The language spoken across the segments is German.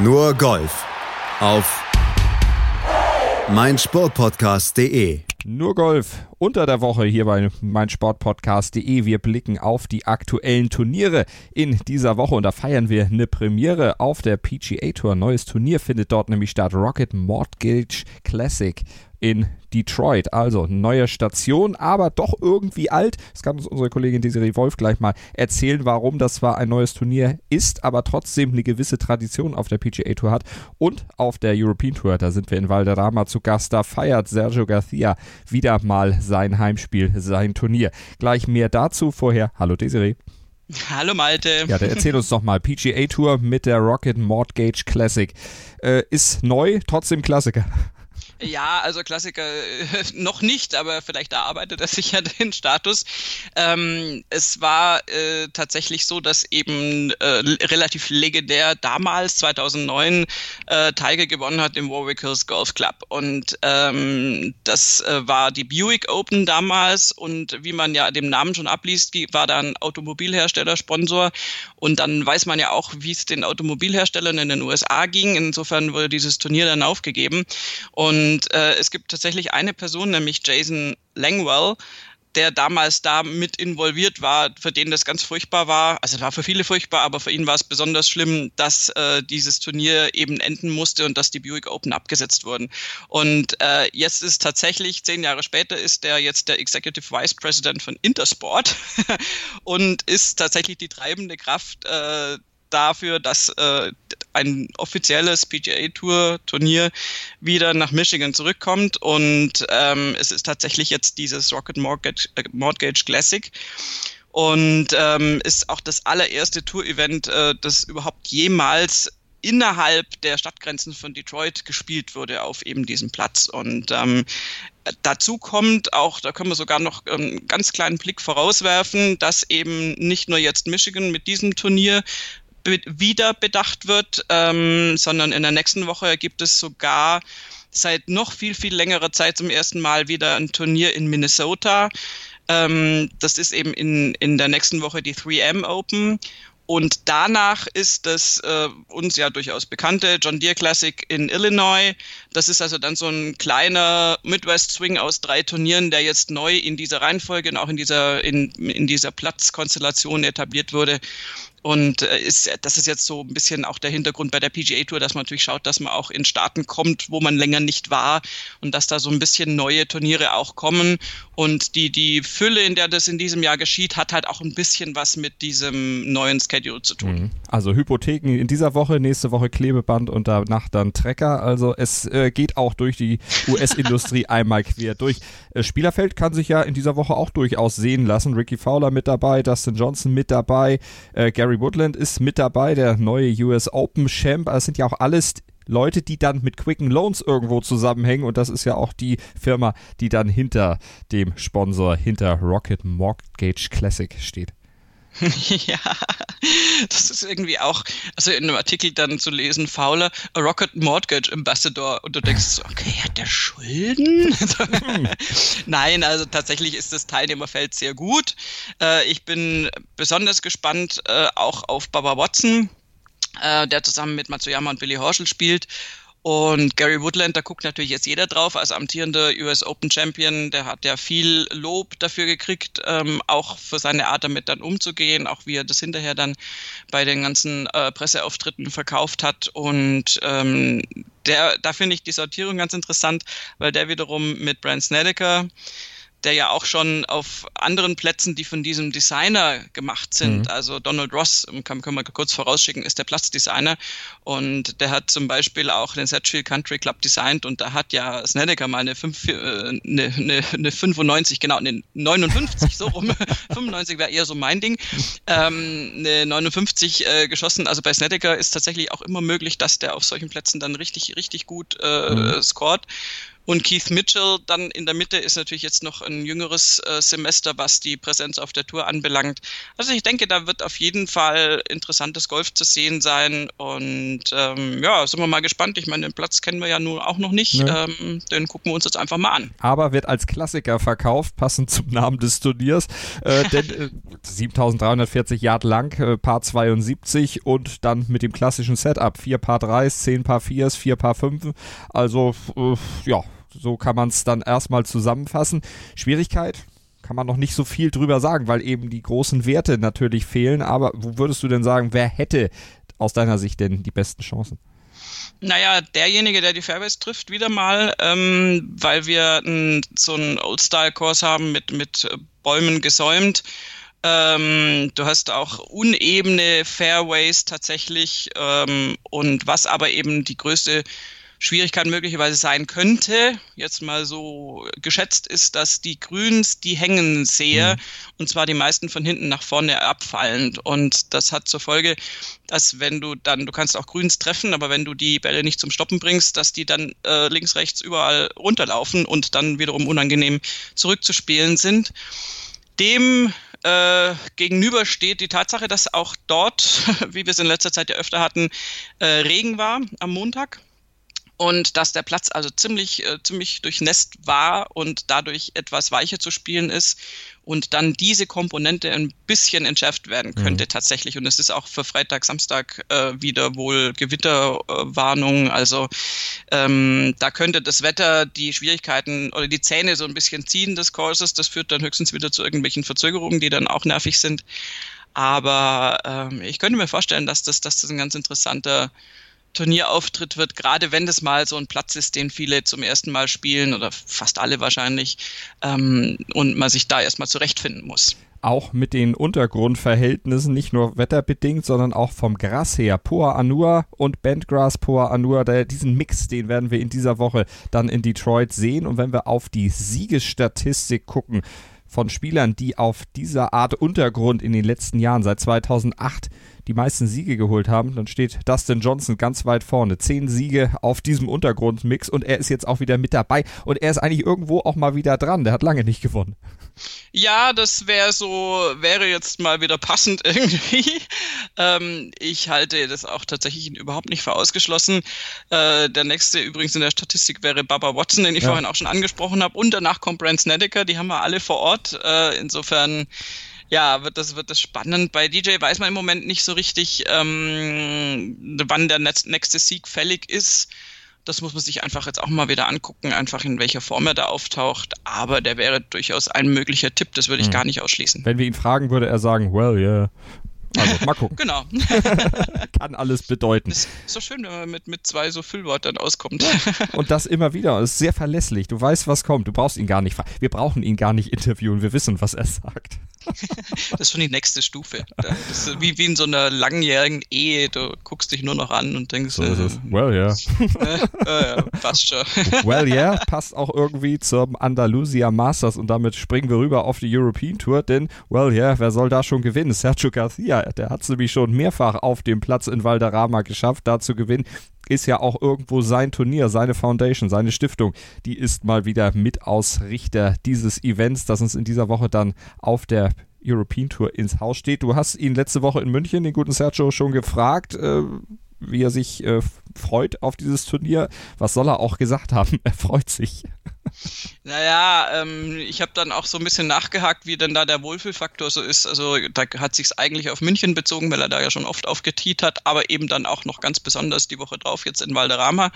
Nur Golf auf meinsportpodcast.de. Nur Golf unter der Woche hier bei meinsportpodcast.de. Wir blicken auf die aktuellen Turniere in dieser Woche und da feiern wir eine Premiere auf der PGA Tour. Neues Turnier findet dort nämlich statt. Rocket Mortgage Classic in Detroit. Also neue Station, aber doch irgendwie alt. Das kann uns unsere Kollegin Desiree Wolf gleich mal erzählen, warum das zwar ein neues Turnier ist, aber trotzdem eine gewisse Tradition auf der PGA Tour hat und auf der European Tour. Da sind wir in Valderrama zu Gast. Da feiert Sergio Garcia wieder mal sein Heimspiel, sein Turnier. Gleich mehr dazu. Vorher, hallo Desiree. Hallo Malte. Ja, der erzähl uns doch mal. PGA Tour mit der Rocket Mortgage Classic. Äh, ist neu, trotzdem Klassiker. Ja, also Klassiker äh, noch nicht, aber vielleicht erarbeitet er sich ja den Status. Ähm, es war äh, tatsächlich so, dass eben äh, relativ legendär damals, 2009, äh, Tiger gewonnen hat im Warwick Hills Golf Club. Und ähm, das äh, war die Buick Open damals. Und wie man ja dem Namen schon abliest, war da ein Automobilhersteller Sponsor. Und dann weiß man ja auch, wie es den Automobilherstellern in den USA ging. Insofern wurde dieses Turnier dann aufgegeben. Und und äh, es gibt tatsächlich eine Person, nämlich Jason Langwell, der damals da mit involviert war, für den das ganz furchtbar war. Also es war für viele furchtbar, aber für ihn war es besonders schlimm, dass äh, dieses Turnier eben enden musste und dass die Buick Open abgesetzt wurden. Und äh, jetzt ist tatsächlich, zehn Jahre später, ist der jetzt der Executive Vice President von Intersport und ist tatsächlich die treibende Kraft äh, dafür, dass äh, ein offizielles PGA Tour Turnier wieder nach Michigan zurückkommt und ähm, es ist tatsächlich jetzt dieses Rocket Mortgage, äh, Mortgage Classic und ähm, ist auch das allererste Tour-Event, äh, das überhaupt jemals innerhalb der Stadtgrenzen von Detroit gespielt wurde auf eben diesem Platz. Und ähm, dazu kommt auch, da können wir sogar noch einen ganz kleinen Blick vorauswerfen, dass eben nicht nur jetzt Michigan mit diesem Turnier wieder bedacht wird, ähm, sondern in der nächsten Woche gibt es sogar seit noch viel, viel längerer Zeit zum ersten Mal wieder ein Turnier in Minnesota. Ähm, das ist eben in, in der nächsten Woche die 3M Open. Und danach ist das äh, uns ja durchaus bekannte John Deere Classic in Illinois. Das ist also dann so ein kleiner Midwest Swing aus drei Turnieren, der jetzt neu in dieser Reihenfolge und auch in dieser, in, in dieser Platzkonstellation etabliert wurde. Und äh, ist, das ist jetzt so ein bisschen auch der Hintergrund bei der PGA Tour, dass man natürlich schaut, dass man auch in Staaten kommt, wo man länger nicht war und dass da so ein bisschen neue Turniere auch kommen. Und die, die Fülle, in der das in diesem Jahr geschieht, hat halt auch ein bisschen was mit diesem neuen Schedule zu tun. Mhm. Also Hypotheken in dieser Woche, nächste Woche Klebeband und danach dann Trecker. Also es äh, geht auch durch die US-Industrie einmal quer durch. Äh, Spielerfeld kann sich ja in dieser Woche auch durchaus sehen lassen. Ricky Fowler mit dabei, Dustin Johnson mit dabei, äh, Gary Gary Woodland ist mit dabei, der neue US Open Champ. Das sind ja auch alles Leute, die dann mit Quicken Loans irgendwo zusammenhängen und das ist ja auch die Firma, die dann hinter dem Sponsor, hinter Rocket Mortgage Classic steht. ja, das ist irgendwie auch, also in einem Artikel dann zu lesen, Fowler, a Rocket Mortgage Ambassador und du denkst, okay, hat der Schulden? Nein, also tatsächlich ist das Teilnehmerfeld sehr gut. Äh, ich bin besonders gespannt äh, auch auf Baba Watson, äh, der zusammen mit Matsuyama und Billy Horschel spielt und Gary Woodland, da guckt natürlich jetzt jeder drauf, als amtierender US Open Champion, der hat ja viel Lob dafür gekriegt, ähm, auch für seine Art damit dann umzugehen, auch wie er das hinterher dann bei den ganzen äh, Presseauftritten verkauft hat. Und ähm, der, da finde ich die Sortierung ganz interessant, weil der wiederum mit Brand Snedeker der ja auch schon auf anderen Plätzen, die von diesem Designer gemacht sind, mhm. also Donald Ross, kann, können wir kurz vorausschicken, ist der Platzdesigner. Und der hat zum Beispiel auch den Sedgefield Country Club designt und da hat ja Snedeker mal eine, 5, äh, eine, eine, eine 95, genau, eine 59 so rum, 95 wäre eher so mein Ding, ähm, eine 59 äh, geschossen, also bei Snedeker ist tatsächlich auch immer möglich, dass der auf solchen Plätzen dann richtig, richtig gut äh, mhm. scored Und Keith Mitchell dann in der Mitte ist natürlich jetzt noch ein jüngeres äh, Semester, was die Präsenz auf der Tour anbelangt. Also ich denke, da wird auf jeden Fall interessantes Golf zu sehen sein. Und ähm, ja, sind wir mal gespannt. Ich meine, den Platz kennen wir ja nun auch noch nicht. Nee. Ähm, den gucken wir uns jetzt einfach mal an. Aber wird als Klassiker verkauft, passend zum Namen des Turniers. Äh, denn äh, 7340 Yard lang, äh, Paar 72 und dann mit dem klassischen Setup. Vier Paar 3s, 10 Paar 4s, 4 Paar 5. Also, äh, ja, so kann man es dann erstmal zusammenfassen. Schwierigkeit? Kann man noch nicht so viel drüber sagen, weil eben die großen Werte natürlich fehlen. Aber wo würdest du denn sagen, wer hätte aus deiner Sicht denn die besten Chancen? Naja, derjenige, der die Fairways trifft, wieder mal, ähm, weil wir n, so einen Old-Style-Kurs haben mit, mit Bäumen gesäumt. Ähm, du hast auch unebene Fairways tatsächlich ähm, und was aber eben die größte Schwierigkeit möglicherweise sein könnte, jetzt mal so geschätzt ist, dass die Grüns, die hängen sehr mhm. und zwar die meisten von hinten nach vorne abfallend und das hat zur Folge, dass wenn du dann, du kannst auch Grüns treffen, aber wenn du die Bälle nicht zum Stoppen bringst, dass die dann äh, links, rechts überall runterlaufen und dann wiederum unangenehm zurückzuspielen sind. Dem äh, gegenüber steht die Tatsache, dass auch dort, wie wir es in letzter Zeit ja öfter hatten, äh, Regen war am Montag und dass der Platz also ziemlich, äh, ziemlich durchnässt war und dadurch etwas weicher zu spielen ist und dann diese Komponente ein bisschen entschärft werden könnte mhm. tatsächlich. Und es ist auch für Freitag, Samstag äh, wieder wohl Gewitterwarnung. Äh, also ähm, da könnte das Wetter die Schwierigkeiten oder die Zähne so ein bisschen ziehen des Courses. Das führt dann höchstens wieder zu irgendwelchen Verzögerungen, die dann auch nervig sind. Aber ähm, ich könnte mir vorstellen, dass das, dass das ein ganz interessanter Turnierauftritt wird, gerade wenn das mal so ein Platz ist, den viele zum ersten Mal spielen oder fast alle wahrscheinlich ähm, und man sich da erstmal zurechtfinden muss. Auch mit den Untergrundverhältnissen, nicht nur wetterbedingt, sondern auch vom Gras her. Poa Anua und Bentgrass Poa Anua, der, diesen Mix, den werden wir in dieser Woche dann in Detroit sehen. Und wenn wir auf die Siegesstatistik gucken, von Spielern, die auf dieser Art Untergrund in den letzten Jahren seit 2008 die meisten Siege geholt haben, dann steht Dustin Johnson ganz weit vorne. Zehn Siege auf diesem Untergrundmix und er ist jetzt auch wieder mit dabei und er ist eigentlich irgendwo auch mal wieder dran. Der hat lange nicht gewonnen. Ja, das wäre so, wäre jetzt mal wieder passend irgendwie. Ähm, ich halte das auch tatsächlich überhaupt nicht für ausgeschlossen. Äh, der nächste übrigens in der Statistik wäre Baba Watson, den ich ja. vorhin auch schon angesprochen habe. Und danach kommt Brent Snedeker, die haben wir alle vor Ort. Äh, insofern ja, wird das, wird das spannend. Bei DJ weiß man im Moment nicht so richtig, ähm, wann der nächste Sieg fällig ist. Das muss man sich einfach jetzt auch mal wieder angucken, einfach in welcher Form er da auftaucht. Aber der wäre durchaus ein möglicher Tipp, das würde ich hm. gar nicht ausschließen. Wenn wir ihn fragen, würde er sagen, well, yeah. Also mal gucken. genau. Kann alles bedeuten. ist so schön, wenn man mit, mit zwei so Füllwörtern auskommt. Und das immer wieder. Es ist sehr verlässlich. Du weißt, was kommt. Du brauchst ihn gar nicht. Wir brauchen ihn gar nicht interviewen. Wir wissen, was er sagt. das ist schon die nächste Stufe. Das ist wie, wie in so einer langjährigen Ehe. Du guckst dich nur noch an und denkst, so äh, well, yeah. äh, ja. passt schon. well, yeah, passt auch irgendwie zum Andalusia Masters und damit springen wir rüber auf die European Tour, denn, well, yeah, wer soll da schon gewinnen? Sergio Garcia, der hat es nämlich schon mehrfach auf dem Platz in Valderrama geschafft, da zu gewinnen ist ja auch irgendwo sein Turnier, seine Foundation, seine Stiftung. Die ist mal wieder Mitausrichter dieses Events, das uns in dieser Woche dann auf der European Tour ins Haus steht. Du hast ihn letzte Woche in München, den guten Sergio, schon gefragt, äh, wie er sich äh, freut auf dieses Turnier. Was soll er auch gesagt haben? Er freut sich. Naja, ähm, ich habe dann auch so ein bisschen nachgehakt, wie denn da der Wohlfühlfaktor so ist. Also da hat sich's eigentlich auf München bezogen, weil er da ja schon oft aufgetiet hat, aber eben dann auch noch ganz besonders die Woche drauf jetzt in Valderrama.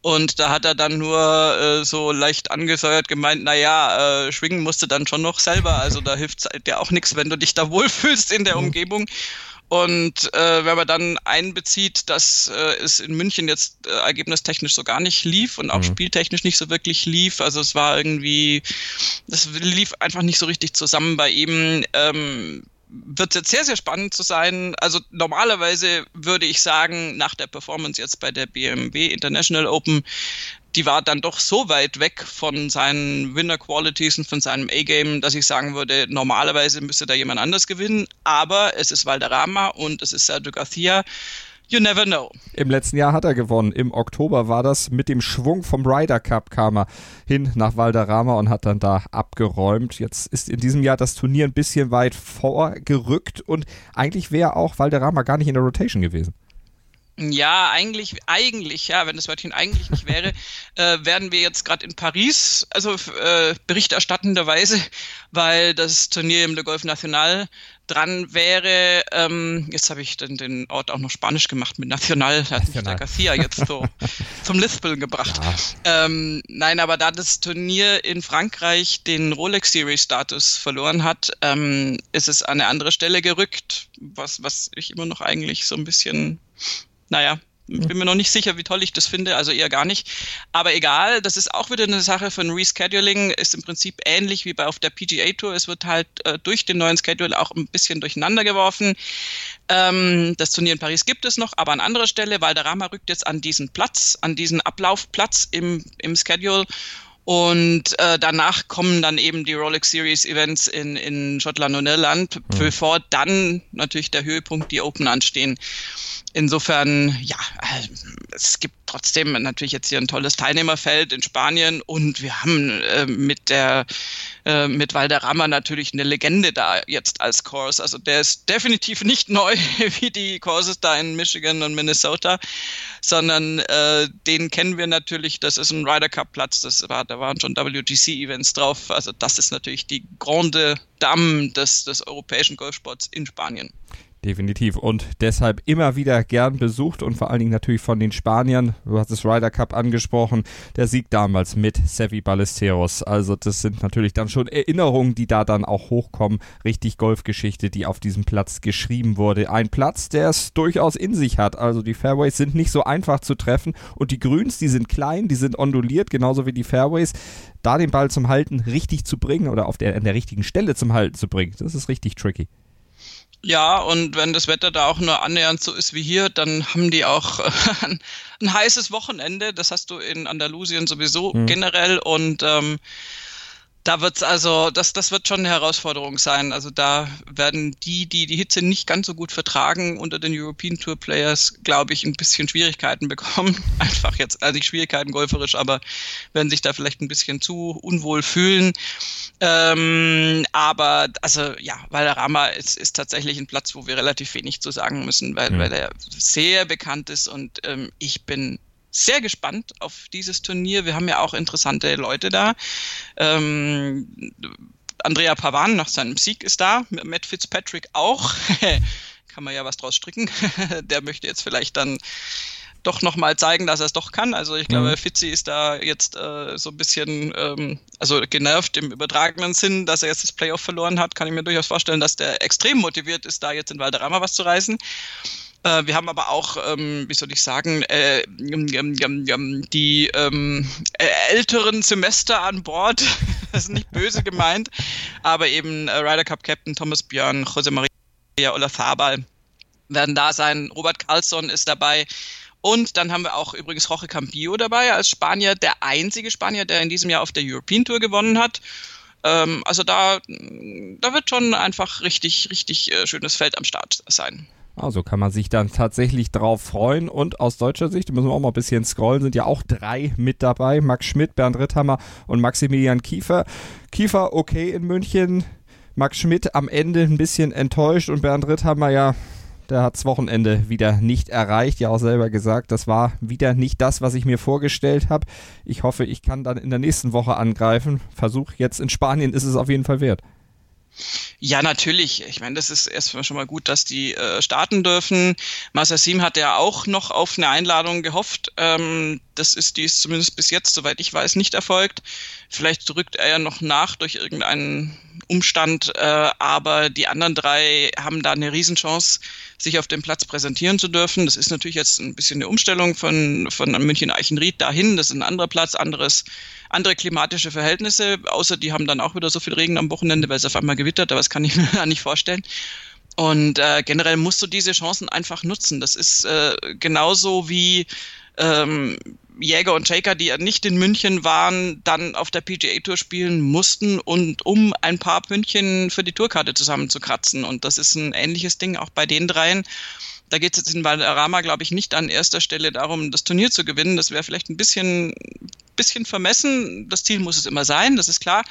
Und da hat er dann nur äh, so leicht angesäuert gemeint, naja, äh, schwingen musste dann schon noch selber. Also da hilft dir auch nichts, wenn du dich da wohlfühlst in der mhm. Umgebung. Und äh, wenn man dann einbezieht, dass äh, es in München jetzt äh, ergebnistechnisch so gar nicht lief und auch mhm. spieltechnisch nicht so wirklich lief, also es war irgendwie, das lief einfach nicht so richtig zusammen bei ihm. Ähm, wird jetzt sehr, sehr spannend zu sein. Also normalerweise würde ich sagen, nach der Performance jetzt bei der BMW International Open die war dann doch so weit weg von seinen Winner-Qualities und von seinem A-Game, dass ich sagen würde, normalerweise müsste da jemand anders gewinnen. Aber es ist Valderrama und es ist Sergio Garcia. You never know. Im letzten Jahr hat er gewonnen. Im Oktober war das. Mit dem Schwung vom Ryder Cup kam er hin nach Valderrama und hat dann da abgeräumt. Jetzt ist in diesem Jahr das Turnier ein bisschen weit vorgerückt und eigentlich wäre auch Valderrama gar nicht in der Rotation gewesen. Ja, eigentlich, eigentlich, ja, wenn das Wörtchen eigentlich nicht wäre, äh, werden wir jetzt gerade in Paris, also äh, berichterstattenderweise, weil das Turnier im Le Golf National dran wäre. Ähm, jetzt habe ich den, den Ort auch noch Spanisch gemacht mit National, hat mich der Garcia jetzt so zum Lispeln gebracht. Ja. Ähm, nein, aber da das Turnier in Frankreich den Rolex Series Status verloren hat, ähm, ist es an eine andere Stelle gerückt, was, was ich immer noch eigentlich so ein bisschen naja, bin mir noch nicht sicher, wie toll ich das finde, also eher gar nicht. Aber egal, das ist auch wieder eine Sache von Rescheduling, ist im Prinzip ähnlich wie bei auf der PGA Tour. Es wird halt äh, durch den neuen Schedule auch ein bisschen durcheinander geworfen. Ähm, das Turnier in Paris gibt es noch, aber an anderer Stelle, weil der Rama rückt jetzt an diesen Platz, an diesen Ablaufplatz im, im Schedule. Und äh, danach kommen dann eben die Rolex Series Events in, in Schottland und Irland, mhm. bevor dann natürlich der Höhepunkt die Open anstehen. Insofern, ja, äh, es gibt trotzdem natürlich jetzt hier ein tolles Teilnehmerfeld in Spanien und wir haben äh, mit der äh, mit Valderrama natürlich eine Legende da jetzt als Course. Also der ist definitiv nicht neu wie die Courses da in Michigan und Minnesota, sondern äh, den kennen wir natürlich. Das ist ein Ryder Cup Platz. Das war, da waren schon WGC Events drauf. Also das ist natürlich die Grande Dame des, des europäischen Golfsports in Spanien. Definitiv und deshalb immer wieder gern besucht und vor allen Dingen natürlich von den Spaniern. Du hast das Ryder Cup angesprochen, der Sieg damals mit Sevi Ballesteros. Also das sind natürlich dann schon Erinnerungen, die da dann auch hochkommen. Richtig Golfgeschichte, die auf diesem Platz geschrieben wurde. Ein Platz, der es durchaus in sich hat. Also die Fairways sind nicht so einfach zu treffen und die Grüns, die sind klein, die sind onduliert, genauso wie die Fairways. Da den Ball zum Halten richtig zu bringen oder auf der, an der richtigen Stelle zum Halten zu bringen, das ist richtig tricky. Ja, und wenn das Wetter da auch nur annähernd so ist wie hier, dann haben die auch ein, ein heißes Wochenende. Das hast du in Andalusien sowieso mhm. generell. Und ähm, da wird's also, das, das wird schon eine Herausforderung sein. Also da werden die, die die Hitze nicht ganz so gut vertragen unter den European Tour Players, glaube ich, ein bisschen Schwierigkeiten bekommen. Einfach jetzt, also nicht Schwierigkeiten golferisch, aber werden sich da vielleicht ein bisschen zu unwohl fühlen. Ähm, aber also ja, Valderrama ist, ist tatsächlich ein Platz, wo wir relativ wenig zu sagen müssen, weil, mhm. weil er sehr bekannt ist und ähm, ich bin sehr gespannt auf dieses Turnier. Wir haben ja auch interessante Leute da. Ähm, Andrea Pavan nach seinem Sieg ist da, Matt Fitzpatrick auch. kann man ja was draus stricken. Der möchte jetzt vielleicht dann doch nochmal zeigen, dass er es doch kann. Also ich glaube, mhm. Fitzi ist da jetzt äh, so ein bisschen, ähm, also genervt im übertragenen Sinn, dass er jetzt das Playoff verloren hat. Kann ich mir durchaus vorstellen, dass der extrem motiviert ist, da jetzt in Valderrama was zu reißen. Äh, wir haben aber auch, ähm, wie soll ich sagen, äh, die ähm, älteren Semester an Bord. das ist nicht böse gemeint, aber eben äh, Ryder Cup Captain Thomas Björn, Jose Maria Olazabal werden da sein. Robert Carlsson ist dabei. Und dann haben wir auch übrigens Jorge Campillo dabei als Spanier, der einzige Spanier, der in diesem Jahr auf der European Tour gewonnen hat. Ähm, also da, da wird schon einfach richtig, richtig äh, schönes Feld am Start sein. Also kann man sich dann tatsächlich drauf freuen. Und aus deutscher Sicht, müssen wir auch mal ein bisschen scrollen, sind ja auch drei mit dabei. Max Schmidt, Bernd Ritthammer und Maximilian Kiefer. Kiefer okay in München. Max Schmidt am Ende ein bisschen enttäuscht und Bernd Ritthammer ja, der hat das Wochenende wieder nicht erreicht. Ja auch selber gesagt, das war wieder nicht das, was ich mir vorgestellt habe. Ich hoffe, ich kann dann in der nächsten Woche angreifen. Versuch jetzt in Spanien ist es auf jeden Fall wert. Ja, natürlich. Ich meine, das ist erstmal schon mal gut, dass die äh, starten dürfen. Masassim hat ja auch noch auf eine Einladung gehofft. Ähm, das ist dies zumindest bis jetzt, soweit ich weiß, nicht erfolgt. Vielleicht drückt er ja noch nach durch irgendeinen Umstand, äh, aber die anderen drei haben da eine Riesenchance, sich auf dem Platz präsentieren zu dürfen. Das ist natürlich jetzt ein bisschen eine Umstellung von, von München-Eichenried dahin. Das ist ein anderer Platz, anderes, andere klimatische Verhältnisse, außer die haben dann auch wieder so viel Regen am Wochenende, weil es auf einmal gewittert, aber das kann ich mir gar nicht vorstellen. Und äh, generell musst du diese Chancen einfach nutzen. Das ist äh, genauso wie ähm, Jäger und Shaker, die nicht in München waren, dann auf der PGA Tour spielen mussten und um ein paar München für die Tourkarte zusammenzukratzen. Und das ist ein ähnliches Ding auch bei den dreien. Da geht es jetzt in Valderrama, glaube ich, nicht an erster Stelle darum, das Turnier zu gewinnen. Das wäre vielleicht ein bisschen, bisschen vermessen. Das Ziel muss es immer sein, das ist klar.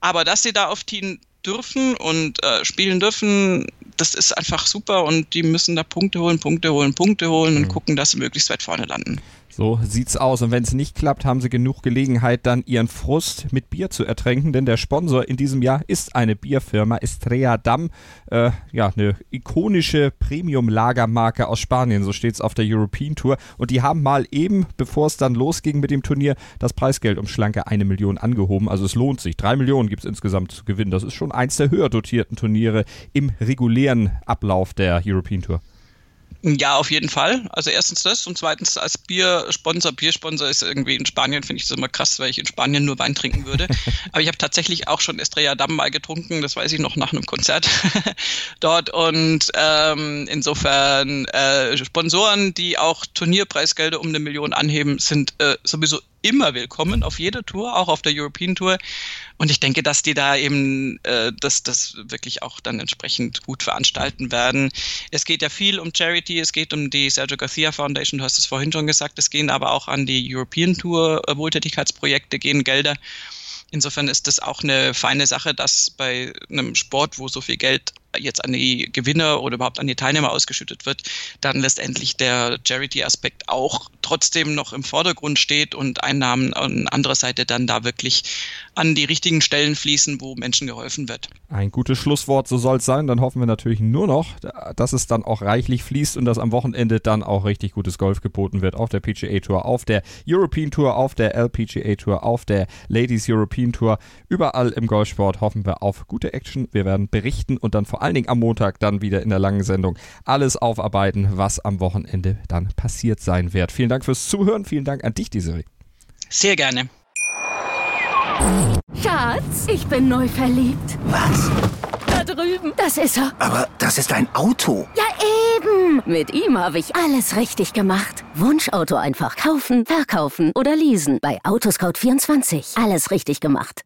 Aber dass sie da auf Team dürfen und äh, spielen dürfen, das ist einfach super und die müssen da Punkte holen, Punkte holen, Punkte holen und mhm. gucken, dass sie möglichst weit vorne landen. So sieht's aus. Und wenn es nicht klappt, haben sie genug Gelegenheit, dann ihren Frust mit Bier zu ertränken, denn der Sponsor in diesem Jahr ist eine Bierfirma, Estrella Damm. Äh, ja, eine ikonische Premium-Lagermarke aus Spanien, so steht's auf der European Tour. Und die haben mal eben, bevor es dann losging mit dem Turnier, das Preisgeld um schlanke eine Million angehoben. Also es lohnt sich. Drei Millionen gibt's insgesamt zu gewinnen. Das ist schon eins der höher dotierten Turniere im regulären Ablauf der European Tour. Ja, auf jeden Fall. Also erstens das und zweitens als Biersponsor. Biersponsor ist irgendwie in Spanien, finde ich das immer krass, weil ich in Spanien nur Wein trinken würde. Aber ich habe tatsächlich auch schon Estrella Damm mal getrunken, das weiß ich noch nach einem Konzert dort. Und ähm, insofern äh, Sponsoren, die auch Turnierpreisgelder um eine Million anheben, sind äh, sowieso immer willkommen auf jeder Tour, auch auf der European Tour. Und ich denke, dass die da eben äh, das, das wirklich auch dann entsprechend gut veranstalten werden. Es geht ja viel um Charity, es geht um die Sergio Garcia Foundation, du hast es vorhin schon gesagt, es gehen aber auch an die European Tour äh, Wohltätigkeitsprojekte, gehen Gelder. Insofern ist das auch eine feine Sache, dass bei einem Sport, wo so viel Geld jetzt an die Gewinner oder überhaupt an die Teilnehmer ausgeschüttet wird, dann letztendlich der Charity-Aspekt auch trotzdem noch im Vordergrund steht und Einnahmen an anderer Seite dann da wirklich an die richtigen Stellen fließen, wo Menschen geholfen wird. Ein gutes Schlusswort, so soll es sein. Dann hoffen wir natürlich nur noch, dass es dann auch reichlich fließt und dass am Wochenende dann auch richtig gutes Golf geboten wird auf der PGA Tour, auf der European Tour, auf der LPGA Tour, auf der Ladies European Tour. Überall im Golfsport hoffen wir auf gute Action. Wir werden berichten und dann vor allen Dingen am Montag dann wieder in der langen Sendung alles aufarbeiten, was am Wochenende dann passiert sein wird. Vielen Dank fürs Zuhören. Vielen Dank an dich, Desiree. Sehr gerne. Schatz, ich bin neu verliebt. Was? Da drüben. Das ist er. Aber das ist ein Auto. Ja, eben. Mit ihm habe ich alles richtig gemacht. Wunschauto einfach kaufen, verkaufen oder leasen. Bei Autoscout24. Alles richtig gemacht.